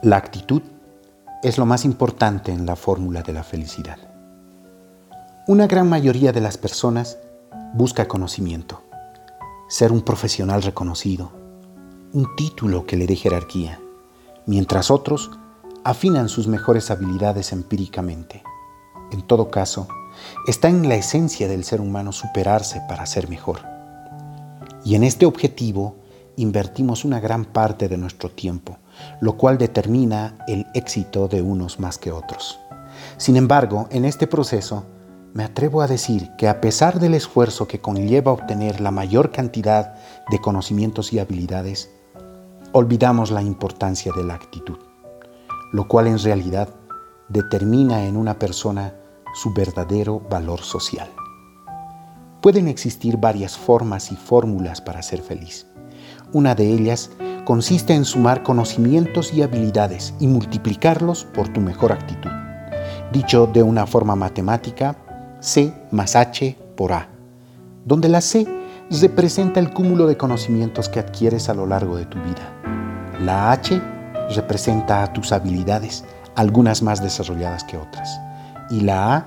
La actitud es lo más importante en la fórmula de la felicidad. Una gran mayoría de las personas busca conocimiento, ser un profesional reconocido, un título que le dé jerarquía, mientras otros afinan sus mejores habilidades empíricamente. En todo caso, está en la esencia del ser humano superarse para ser mejor. Y en este objetivo invertimos una gran parte de nuestro tiempo, lo cual determina el éxito de unos más que otros. Sin embargo, en este proceso, me atrevo a decir que a pesar del esfuerzo que conlleva obtener la mayor cantidad de conocimientos y habilidades, olvidamos la importancia de la actitud, lo cual en realidad determina en una persona su verdadero valor social. Pueden existir varias formas y fórmulas para ser feliz. Una de ellas consiste en sumar conocimientos y habilidades y multiplicarlos por tu mejor actitud. Dicho de una forma matemática, C más H por A, donde la C representa el cúmulo de conocimientos que adquieres a lo largo de tu vida. La H representa a tus habilidades, algunas más desarrolladas que otras. Y la A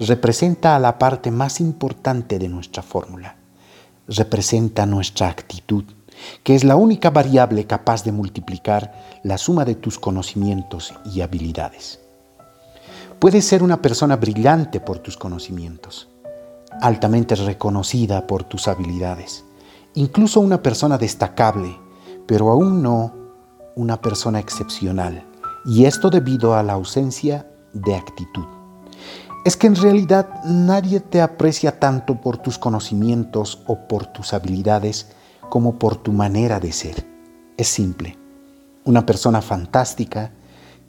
representa a la parte más importante de nuestra fórmula. Representa nuestra actitud que es la única variable capaz de multiplicar la suma de tus conocimientos y habilidades. Puedes ser una persona brillante por tus conocimientos, altamente reconocida por tus habilidades, incluso una persona destacable, pero aún no una persona excepcional, y esto debido a la ausencia de actitud. Es que en realidad nadie te aprecia tanto por tus conocimientos o por tus habilidades como por tu manera de ser. Es simple. Una persona fantástica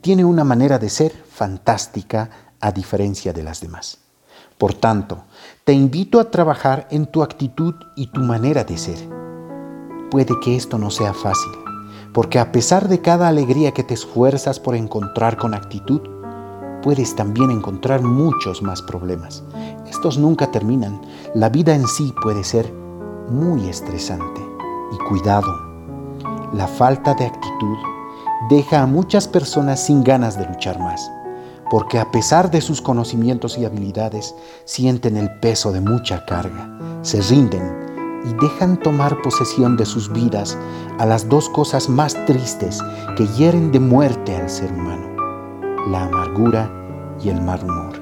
tiene una manera de ser fantástica a diferencia de las demás. Por tanto, te invito a trabajar en tu actitud y tu manera de ser. Puede que esto no sea fácil, porque a pesar de cada alegría que te esfuerzas por encontrar con actitud, puedes también encontrar muchos más problemas. Estos nunca terminan. La vida en sí puede ser muy estresante y cuidado. La falta de actitud deja a muchas personas sin ganas de luchar más, porque a pesar de sus conocimientos y habilidades, sienten el peso de mucha carga, se rinden y dejan tomar posesión de sus vidas a las dos cosas más tristes que hieren de muerte al ser humano, la amargura y el mal humor.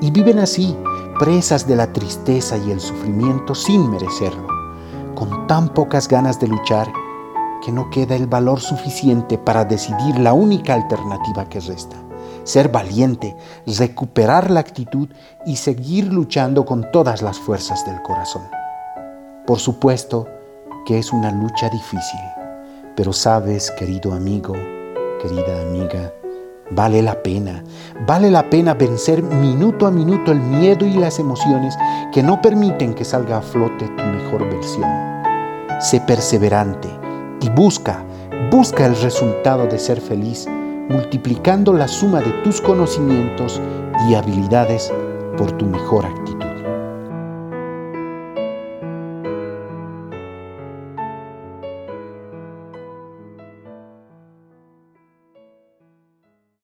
Y viven así, presas de la tristeza y el sufrimiento sin merecerlo con tan pocas ganas de luchar que no queda el valor suficiente para decidir la única alternativa que resta. Ser valiente, recuperar la actitud y seguir luchando con todas las fuerzas del corazón. Por supuesto que es una lucha difícil, pero sabes, querido amigo, querida amiga, vale la pena, vale la pena vencer minuto a minuto el miedo y las emociones que no permiten que salga a flote tu mejor versión. Sé perseverante y busca, busca el resultado de ser feliz multiplicando la suma de tus conocimientos y habilidades por tu mejor actitud.